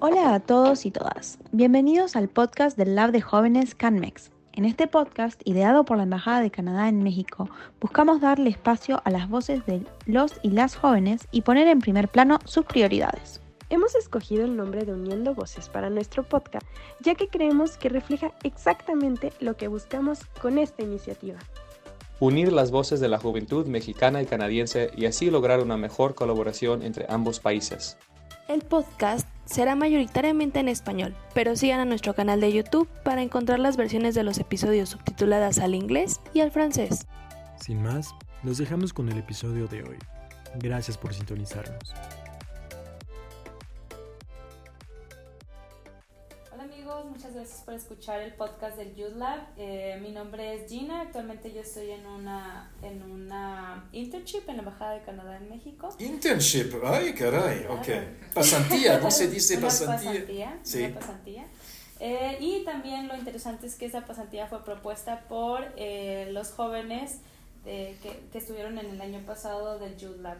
Hola a todos y todas. Bienvenidos al podcast del Lab de Jóvenes CanMex. En este podcast, ideado por la Embajada de Canadá en México, buscamos darle espacio a las voces de los y las jóvenes y poner en primer plano sus prioridades. Hemos escogido el nombre de Uniendo Voces para nuestro podcast, ya que creemos que refleja exactamente lo que buscamos con esta iniciativa. Unir las voces de la juventud mexicana y canadiense y así lograr una mejor colaboración entre ambos países. El podcast será mayoritariamente en español, pero sigan a nuestro canal de YouTube para encontrar las versiones de los episodios subtituladas al inglés y al francés. Sin más, los dejamos con el episodio de hoy. Gracias por sintonizarnos. Muchas gracias por escuchar el podcast del Youth Lab. Eh, mi nombre es Gina, actualmente yo estoy en una, en una internship en la Embajada de Canadá en México. Internship, ay caray, ok. Pasantía, ¿no se dice pasantía? pasantía sí. Una pasantía. Eh, y también lo interesante es que esa pasantía fue propuesta por eh, los jóvenes que, que, estuvieron en el año pasado del Youth Lab.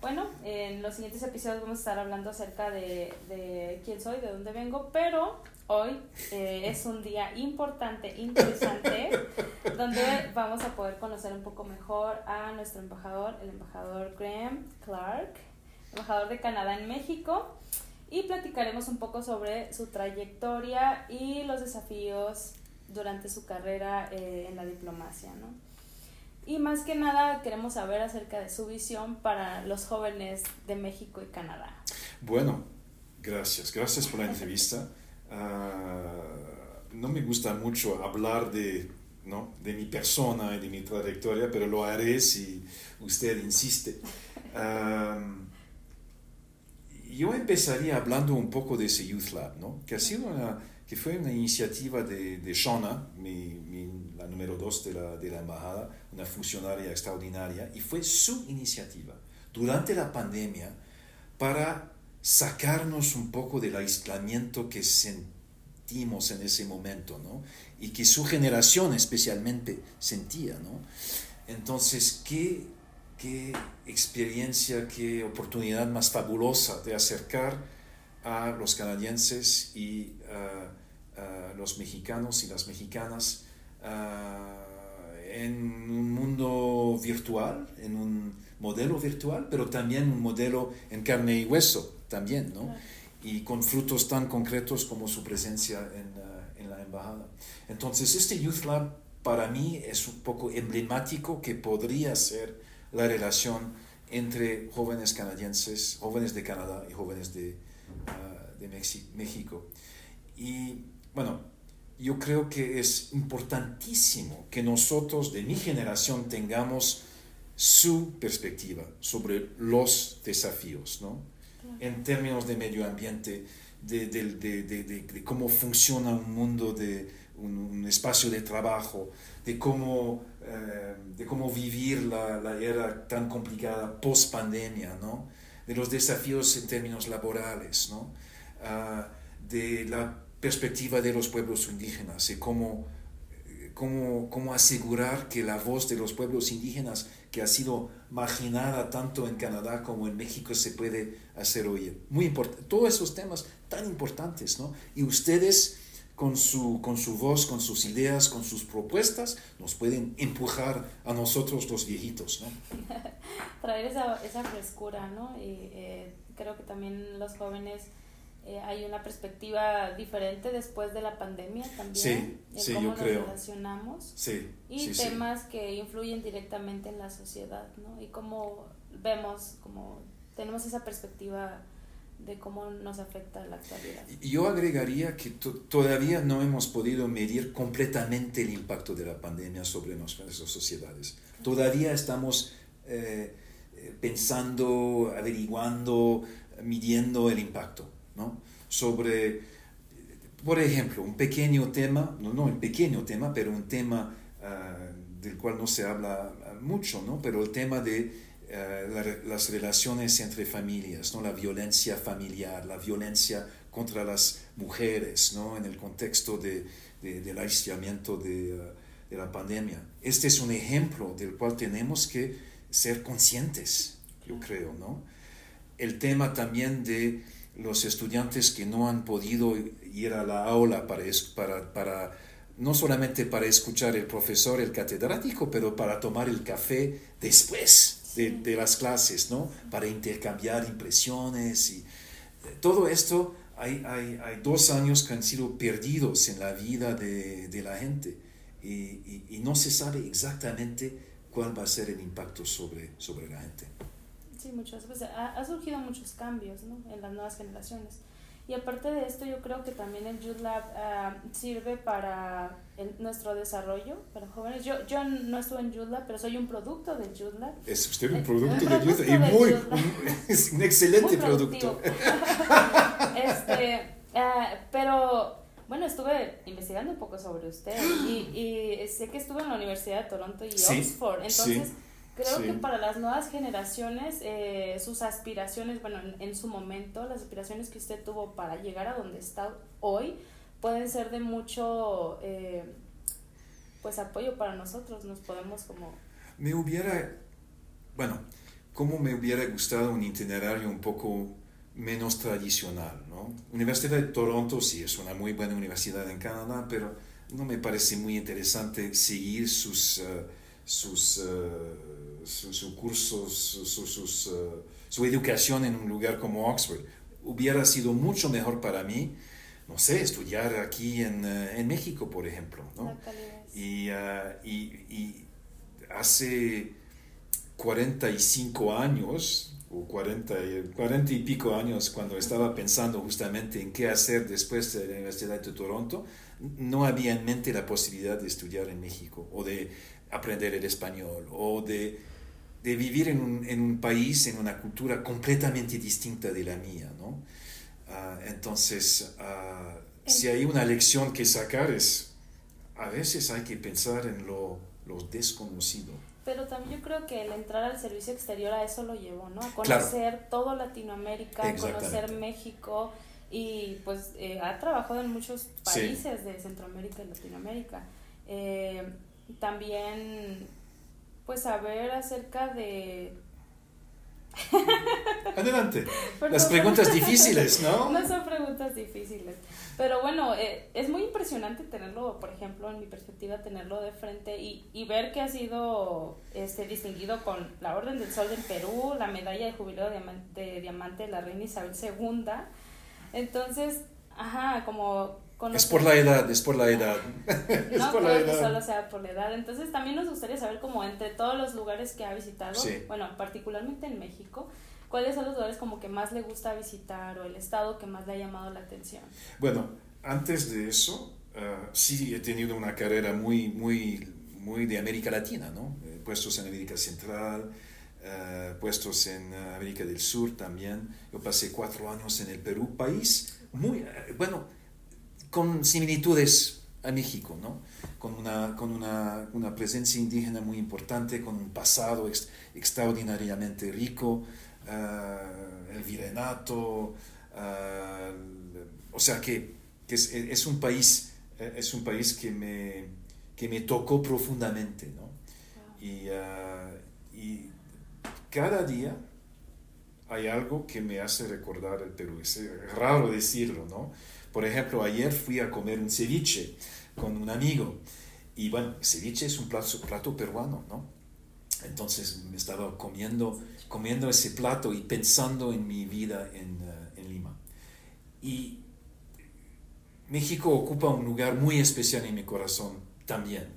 Bueno, en los siguientes episodios vamos a estar hablando acerca de, de quién soy, de dónde vengo, pero hoy eh, es un día importante, interesante, donde vamos a poder conocer un poco mejor a nuestro embajador, el embajador Graham Clark, embajador de Canadá en México, y platicaremos un poco sobre su trayectoria y los desafíos durante su carrera eh, en la diplomacia, ¿no? Y más que nada queremos saber acerca de su visión para los jóvenes de México y Canadá. Bueno, gracias. Gracias por la entrevista. Ah, no me gusta mucho hablar de, ¿no? de mi persona y de mi trayectoria, pero lo haré si usted insiste. Yo empezaría hablando un poco de ese Youth Lab, ¿no? que, ha sido una, que fue una iniciativa de, de Shona, mi, la número dos de la, de la embajada, una funcionaria extraordinaria, y fue su iniciativa durante la pandemia para sacarnos un poco del aislamiento que sentimos en ese momento, ¿no? Y que su generación especialmente sentía, ¿no? Entonces, ¿qué, qué experiencia, qué oportunidad más fabulosa de acercar a los canadienses y a los mexicanos y las mexicanas en un mundo virtual, en un modelo virtual, pero también un modelo en carne y hueso también, ¿no? Y con frutos tan concretos como su presencia en, en, la embajada. Entonces, este Youth Lab para mí es un poco emblemático que podría ser la relación entre jóvenes canadienses, jóvenes de Canadá y jóvenes de, uh, de México. Y bueno, yo creo que es importantísimo que nosotros de mi generación tengamos su perspectiva sobre los desafíos, ¿no? En términos de medio ambiente, de, de, de, cómo funciona un mundo de un, espacio de trabajo, de cómo, eh, de cómo vivir la, la, era tan complicada post pandemia, ¿no? De los desafíos en términos laborales, ¿no? Uh, de la perspectiva de los pueblos indígenas y cómo, cómo, cómo, asegurar que la voz de los pueblos indígenas, que ha sido marginada tanto en Canadá como en México, se puede hacer oír. Muy importante. Todos esos temas tan importantes, ¿no? Y ustedes con su, con su voz, con sus ideas, con sus propuestas, nos pueden empujar a nosotros los viejitos, ¿no? Traer esa, esa frescura, ¿no? Y eh, creo que también los jóvenes eh, hay una perspectiva diferente después de la pandemia también en cómo nos relacionamos y temas que influyen directamente en la sociedad ¿no? y cómo vemos como tenemos esa perspectiva de cómo nos afecta la actualidad. Yo agregaría que todavía no hemos podido medir completamente el impacto de la pandemia sobre nuestras sociedades. Todavía estamos eh, eh, pensando, averiguando, midiendo el impacto. Sobre, por ejemplo, un pequeño tema, no, no un pequeño tema, pero un tema ah, del cual no se habla mucho, ¿no? Pero el tema de ah, las relaciones entre familias, ¿no? La violencia familiar, la violencia contra las mujeres, ¿no? En el contexto de, del aislamiento de, ah, de la pandemia. Este es un ejemplo del cual tenemos que ser conscientes, yo creo, ¿no? El tema también de los estudiantes que no han podido ir a la aula para, para, para no solamente para escuchar el profesor, el catedrático, pero para tomar el café después de, de las clases, ¿no? Para intercambiar impresiones y eh, todo esto. Hay, hay, hay, dos años que han sido perdidos en la vida de, de la gente y, y, no se sabe exactamente cuál va a ser el impacto sobre, sobre la gente. Sí, muchas veces. Ha, ha surgido muchos cambios ¿no? en las nuevas generaciones. Y aparte de esto, yo creo que también el Youth Lab uh, sirve para el, nuestro desarrollo para jóvenes. Yo, yo no estuve en Youth Lab, pero soy un producto del Youth Lab. Es usted un producto del Youth Lab y muy, un, es un excelente producto. este, uh, pero bueno, estuve investigando un poco sobre usted y, y, sé que estuvo en la Universidad de Toronto y sí, Oxford. Entonces, sí. Creo que para las nuevas generaciones, eh, sus aspiraciones, bueno, en, su momento, las aspiraciones que usted tuvo para llegar a donde está hoy, pueden ser de mucho, eh, pues, apoyo para nosotros. Nos podemos como... Me hubiera, bueno, como me hubiera gustado un itinerario un poco menos tradicional, ¿no? Universidad de Toronto sí es una muy buena universidad en Canadá, pero no me parece muy interesante seguir sus... Uh, sus, uh, sus, cursos, sus, uh, su educación en un lugar como Oxford. Hubiera sido mucho mejor para mí, no sé, estudiar aquí en, uh, en México, por ejemplo. ¿no? Y, y, y, hace 45 años, o 40, 40 y pico años, cuando estaba pensando justamente en qué hacer después de la Universidad de Toronto, no había en mente la posibilidad de estudiar en México o de aprender el español o de, de vivir en un, en un, país, en una cultura completamente distinta de la mía, ¿no? Uh, entonces, uh, si hay una lección que sacar es, a veces hay que pensar en lo, lo, desconocido. Pero también yo creo que el entrar al servicio exterior a eso lo llevó, ¿no? A conocer claro. todo Latinoamérica, a conocer México y pues eh, ha trabajado en muchos países sí. de Centroamérica y Latinoamérica. Eh, también pues saber acerca de... Adelante. Las preguntas difíciles, ¿no? No son preguntas difíciles. Pero bueno, eh, es muy impresionante tenerlo, por ejemplo, en mi perspectiva, tenerlo de frente y, y ver que ha sido este, distinguido con la Orden del Sol del Perú, la medalla de jubileo de diamante, de diamante de la Reina Isabel II. Entonces, ajá, como es por la edad, es por la edad. es no por creo la edad. que solo sea por la edad. Entonces también nos gustaría saber como entre todos los lugares que ha visitado, sí. bueno, particularmente en México, ¿cuáles son los lugares como que más le gusta visitar o el estado que más le ha llamado la atención? Bueno, antes de eso, uh, sí he tenido una carrera muy, muy, muy de América Latina, ¿no? Eh, puestos en América Central, uh, puestos en América del Sur también. Yo pasé cuatro años en el Perú, país muy, uh, bueno, con similitudes a México, ¿no? con, una, con una, una, presencia indígena muy importante, con un pasado ex, extraordinariamente rico, uh, el virreinato, uh, o sea que, que es, es, un país, es un país que me, que me tocó profundamente. ¿no? Y, uh, y cada día hay algo que me hace recordar el Perú. Es raro decirlo, ¿no? Por ejemplo, ayer fui a comer un ceviche con un amigo y bueno, ceviche es un plato, plato peruano, ¿no? Entonces me estaba comiendo, comiendo ese plato y pensando en mi vida en, uh, en Lima. Y México ocupa un lugar muy especial en mi corazón también.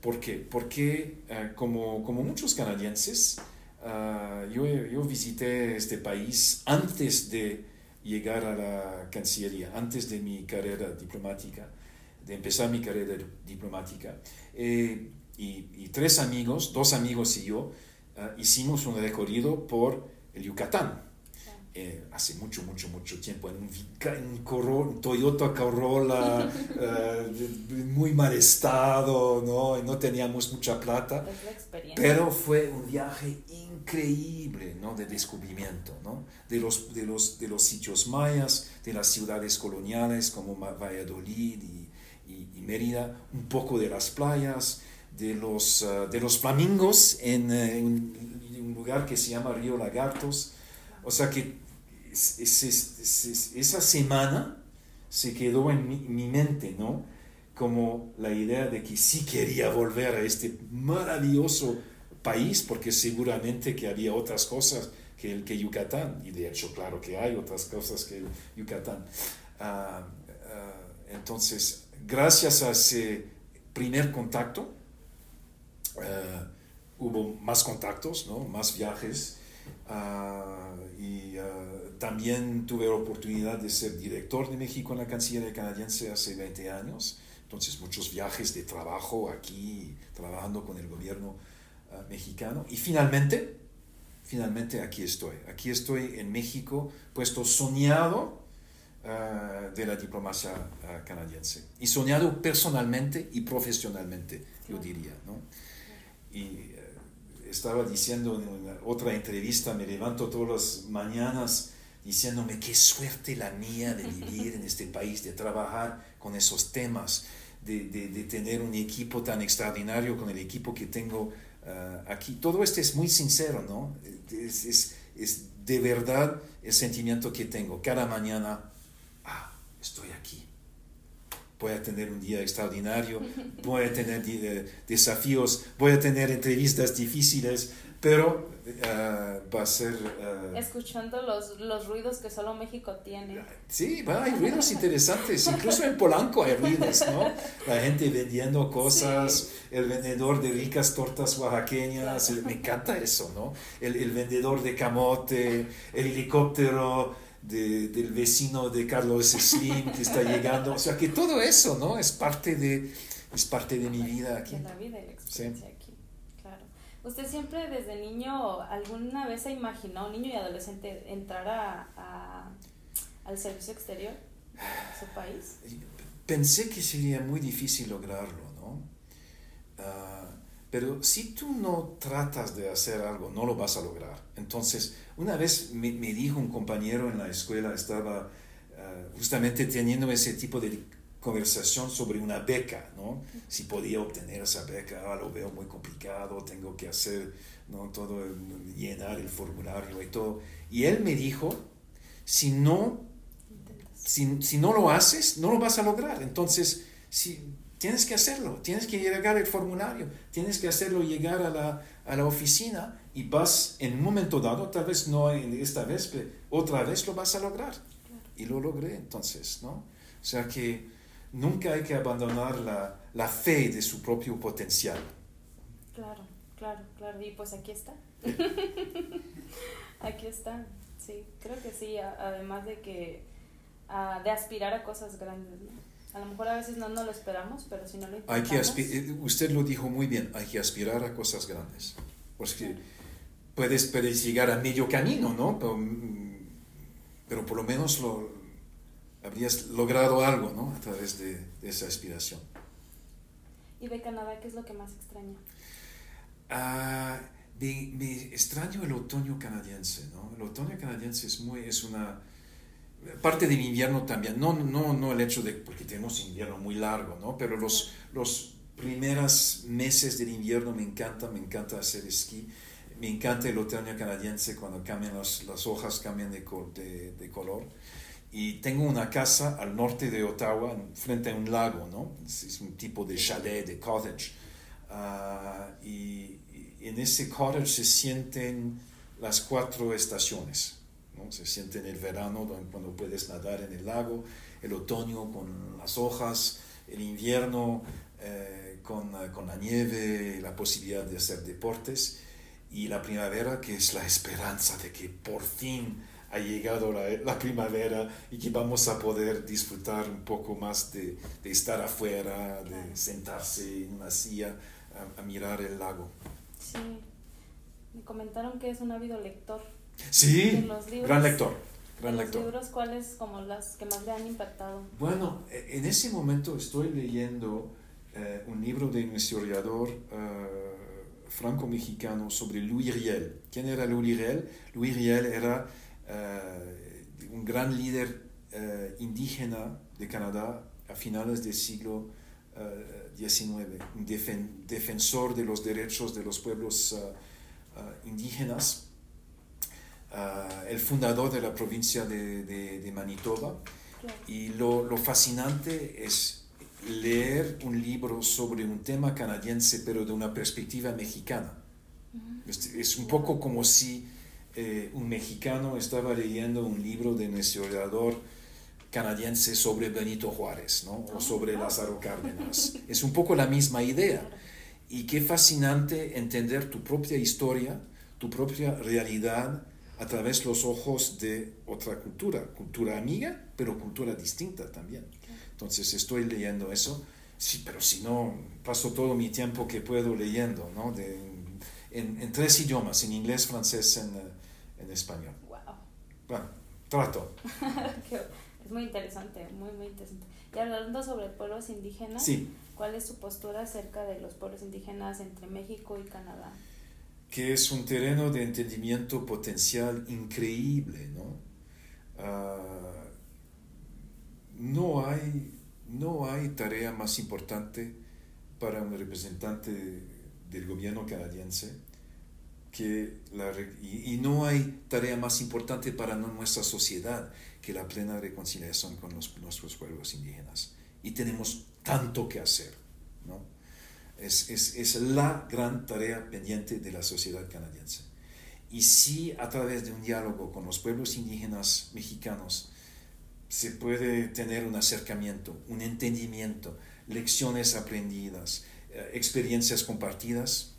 ¿Por qué? Porque uh, como, como muchos canadienses, uh, yo, yo visité este país antes de llegar a la Cancillería antes de mi carrera diplomática, de empezar mi carrera diplomática. Eh, y, tres amigos, dos amigos y yo, uh, hicimos un recorrido por el Yucatán. Eh, hace mucho, mucho, mucho tiempo, en un, en un Corolla, Toyota Corolla uh, muy mal estado, ¿no? no teníamos mucha plata, pero fue un viaje increíble ¿no? de descubrimiento ¿no? de, los, de, los, de los sitios mayas, de las ciudades coloniales como Valladolid y, y, y Mérida, un poco de las playas, de los, uh, de los flamingos en, uh, en, un lugar que se llama Río Lagartos. O sea que esa semana se quedó en mi, mente, ¿no? Como la idea de que sí quería volver a este maravilloso país, porque seguramente que había otras cosas que, el, que Yucatán, y de hecho, claro que hay otras cosas que Yucatán. Ah, ah, entonces, gracias a ese primer contacto, ah, hubo más contactos, ¿no? más viajes, y también tuve la oportunidad de ser director de México en la Cancillería canadiense hace 20 años, entonces muchos viajes de trabajo aquí, trabajando con el gobierno mexicano, y finalmente, finalmente aquí estoy. Aquí estoy en México, puesto soñado uh, de la diplomacia uh, canadiense. Y soñado personalmente y profesionalmente, yo diría. ¿no? Y uh, estaba diciendo en otra entrevista, me levanto todas las mañanas diciéndome qué suerte la mía de vivir en este país, de trabajar con esos temas, de, de, de tener un equipo tan extraordinario con el equipo que tengo Ah, aquí todo esto es muy sincero, ¿no? Es, es, es, de verdad el sentimiento que tengo. Cada mañana, ah, estoy aquí. Voy a tener un día extraordinario, voy a tener desafíos, voy a tener entrevistas difíciles, pero uh, va a ser... Uh, Escuchando los, los, ruidos que solo México tiene. Sí, va, hay ruidos interesantes, incluso en Polanco hay ruidos, ¿no? La gente vendiendo cosas, sí. el vendedor de ricas tortas oaxaqueñas, me encanta eso, ¿no? El, el vendedor de camote, el helicóptero de, del vecino de Carlos Slim que está llegando, o sea que todo eso, ¿no? Es parte de, es parte de mi vida aquí. De la vida y la experiencia sí. ¿Usted siempre desde niño, alguna vez se imaginó, niño y adolescente, entrar a, a, al servicio exterior de su país? Pensé que sería muy difícil lograrlo, ¿no? Uh, pero si tú no tratas de hacer algo, no lo vas a lograr. Entonces, una vez me, me dijo un compañero en la escuela, estaba uh, justamente teniendo ese tipo de conversación sobre una beca, ¿no? Si podía obtener esa beca, ah, lo veo muy complicado, tengo que hacer, ¿no? Todo, llenar el formulario y todo. Y él me dijo, si no, si, si no lo haces, no lo vas a lograr. Entonces, si, tienes que hacerlo, tienes que llegar el formulario, tienes que hacerlo llegar a la, a la oficina y vas en un momento dado, tal vez no esta vez, pero otra vez lo vas a lograr. Y lo logré entonces, ¿no? O sea que nunca hay que abandonar la, la, fe de su propio potencial. Claro, claro, claro. Y pues aquí está. aquí está. Sí, creo que sí. Además de que uh, de aspirar a cosas grandes. ¿no? A lo mejor a veces no, no lo esperamos, pero si no lo hay que eh, Usted lo dijo muy bien, hay que aspirar a cosas grandes. Porque puedes, puedes llegar a medio camino, ¿no? Pero, pero por lo menos lo, habrías logrado algo ¿no? a través de, de, esa aspiración. ¿Y de Canadá qué es lo que más extraña? Uh, me, me, extraño el otoño canadiense. ¿no? El otoño canadiense es, muy, es una parte del invierno también. No, no, no el hecho de, porque tenemos invierno muy largo, ¿no? pero los, los primeros meses del invierno me encanta, me encanta hacer esquí. Me encanta el otoño canadiense cuando cambian las, las hojas, cambian de, de, de color y tengo una casa al norte de Ottawa, frente a un lago, ¿no? Es, un tipo de chalet, de cottage. Uh, y, y, en ese cottage se sienten las cuatro estaciones. ¿no? Se siente en el verano, cuando puedes nadar en el lago, el otoño con las hojas, el invierno eh, con, con la nieve, la posibilidad de hacer deportes, y la primavera, que es la esperanza de que por fin ha llegado la, la, primavera y que vamos a poder disfrutar un poco más de, de estar afuera, de sentarse en una silla a, a, mirar el lago. Sí, me comentaron que es un ávido lector. Sí, libros, gran lector. Gran los lector. libros cuáles como las que más le han impactado? Bueno, e, en ese momento estoy leyendo eh, un libro de un historiador uh, franco-mexicano sobre Louis Riel. ¿Quién era Louis Riel? Louis Riel era uh, un gran líder uh, indígena de Canadá a finales del siglo XIX, un defen defensor de los derechos de los pueblos indígenas. el fundador de la provincia de, de, Manitoba. Y lo, lo, fascinante es leer un libro sobre un tema canadiense, pero de una perspectiva mexicana. es, un poco como si eh, un mexicano estaba leyendo un libro de nuestro historiador canadiense sobre Benito Juárez, ¿no? O sobre Lázaro Cárdenas. Es un poco la misma idea. Y qué fascinante entender tu propia historia, tu propia realidad a través de los ojos de otra cultura, cultura amiga, pero cultura distinta también. Entonces estoy leyendo eso, sí, pero si no, paso todo mi tiempo que puedo leyendo, ¿no? De, en, en, tres idiomas, en inglés, francés, en, en español. Wow. Bueno, trato. es muy interesante, muy, muy interesante. Y hablando sobre pueblos indígenas, ¿cuál es su postura acerca de los pueblos indígenas entre México y Canadá? Que es un terreno de entendimiento potencial increíble, ¿no? Ah, no, hay, no hay tarea más importante para un representante del gobierno canadiense que la, y, y, no hay tarea más importante para nuestra sociedad que la plena reconciliación con nuestros pueblos indígenas. Y tenemos tanto que hacer. ¿no? Es, es, es, la gran tarea pendiente de la sociedad canadiense. Y si a través de un diálogo con los pueblos indígenas mexicanos se puede tener un acercamiento, un entendimiento, lecciones aprendidas, eh, experiencias compartidas,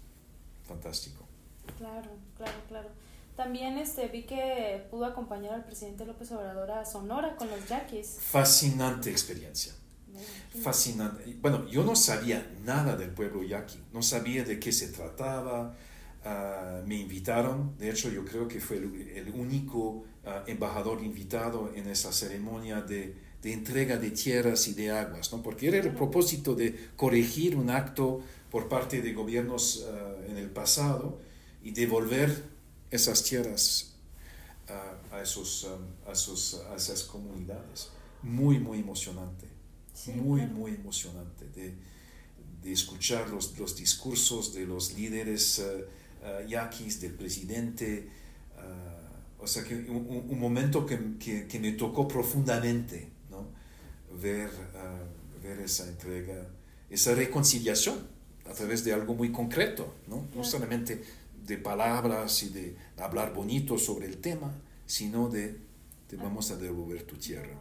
fantástico. Claro, claro, claro. También este, vi que pudo acompañar al presidente López Obrador a Sonora con los yaquis. Fascinante experiencia. Fascinante. Bueno, yo no sabía nada del pueblo yaqui, no sabía de qué se trataba. Ah, me invitaron, de hecho yo creo que fue el, único ah, embajador invitado en esa ceremonia de, de, entrega de tierras y de aguas, ¿no? porque era el propósito de corregir un acto por parte de gobiernos ah, en el pasado y devolver esas tierras a, esos, a, esos, a esas comunidades. Muy, muy emocionante. muy, muy emocionante de, de escuchar los, los, discursos de los líderes uh, yaquis, del presidente. o sea, que un, un momento que, que, que, me tocó profundamente, ¿no? Ver, ver esa entrega, esa reconciliación a través de algo muy concreto, ¿no? No solamente de palabras y de hablar bonito sobre el tema, sino de te vamos a devolver tu tierra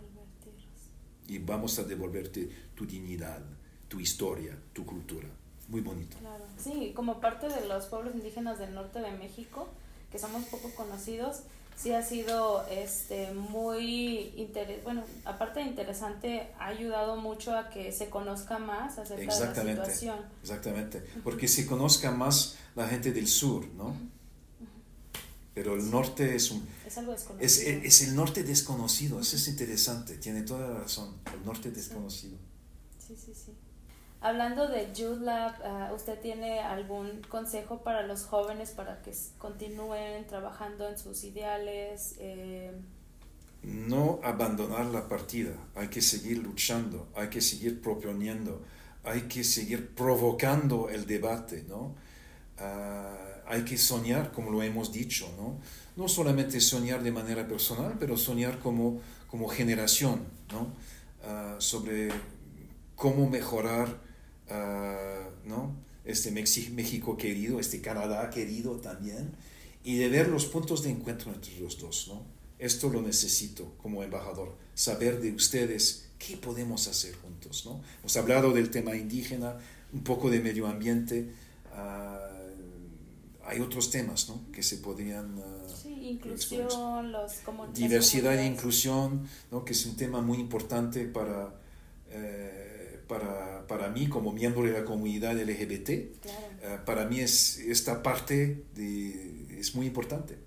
y vamos a devolverte tu dignidad, tu historia, tu cultura. Muy bonito. Claro. Sí, como parte de los pueblos indígenas del norte de México, que somos poco conocidos, sí ha sido este muy interesante, bueno, aparte de interesante, ha ayudado mucho a que se conozca más acerca de la situación. Exactamente, porque se conozca más la gente del sur, ¿no? Pero el norte es un... Es algo desconocido. Es, es, el norte desconocido, eso es interesante, tiene toda la razón, el norte desconocido. Sí, sí, sí. Hablando de Youth Lab, ah, ¿usted tiene algún consejo para los jóvenes para que continúen trabajando en sus ideales? Eh, no abandonar la partida, hay que seguir luchando, hay que seguir proponiendo, hay que seguir provocando el debate, ¿no? Ah, hay que soñar, como lo hemos dicho, ¿no? No solamente soñar de manera personal, pero soñar como, como generación, ¿no? Ah, sobre cómo mejorar Ah, ¿no? este México querido, este Canadá querido también, y de ver los puntos de encuentro entre los dos. ¿no? Esto lo necesito como embajador, saber de ustedes qué podemos hacer juntos. ¿no? Hemos hablado del tema indígena, un poco de medio ambiente. Ah, hay otros temas ¿no? que se podrían... Uh, sí, inclusión, los, diversidad e inclusión, ¿no? que es un tema muy importante para... Eh, para, para, mí como miembro de la comunidad LGBT, eh, para mí es, esta parte de, es muy importante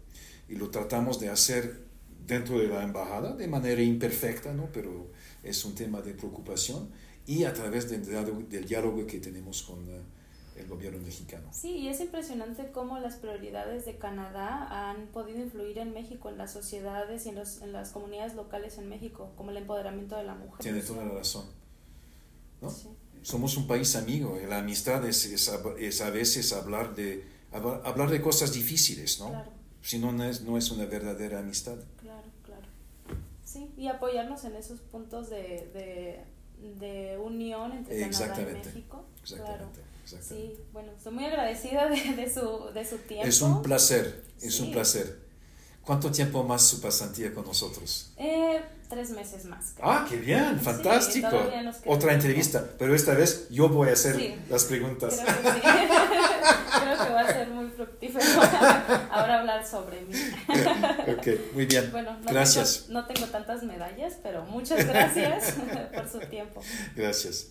y lo tratamos de hacer dentro de la embajada de manera imperfecta, ¿no? pero es un tema de preocupación y a través del, del diálogo que tenemos con eh, el gobierno mexicano. Sí, y es impresionante cómo las prioridades de Canadá han podido influir en México, en las sociedades y en, los, en las comunidades locales en México, como el empoderamiento de la mujer. Tiene toda la razón. Somos un país amigo y la amistad es, es, a veces hablar de, hablar de cosas difíciles, ¿no? Si no, no es, no es una verdadera amistad. Claro, claro. Sí, y apoyarnos en esos puntos de, de, de unión entre Canadá y. México. Exactamente. Claro. exactamente. Sí, bueno, estoy muy agradecida de, de su, de su tiempo. Es un placer, es Sí. un placer. ¿Cuánto tiempo más su pasantía con nosotros? Eh, tres meses más. creo. Ah, qué bien, Sí, fantástico. queda Otra entrevista, pero esta vez yo voy a hacer Sí. las preguntas. Creo que sí. Creo que va a ser muy fructífero ahora hablar sobre mí. ok, muy bien. Bueno, no Gracias, Tengo, no tengo tantas medallas, pero muchas gracias por su tiempo. gracias.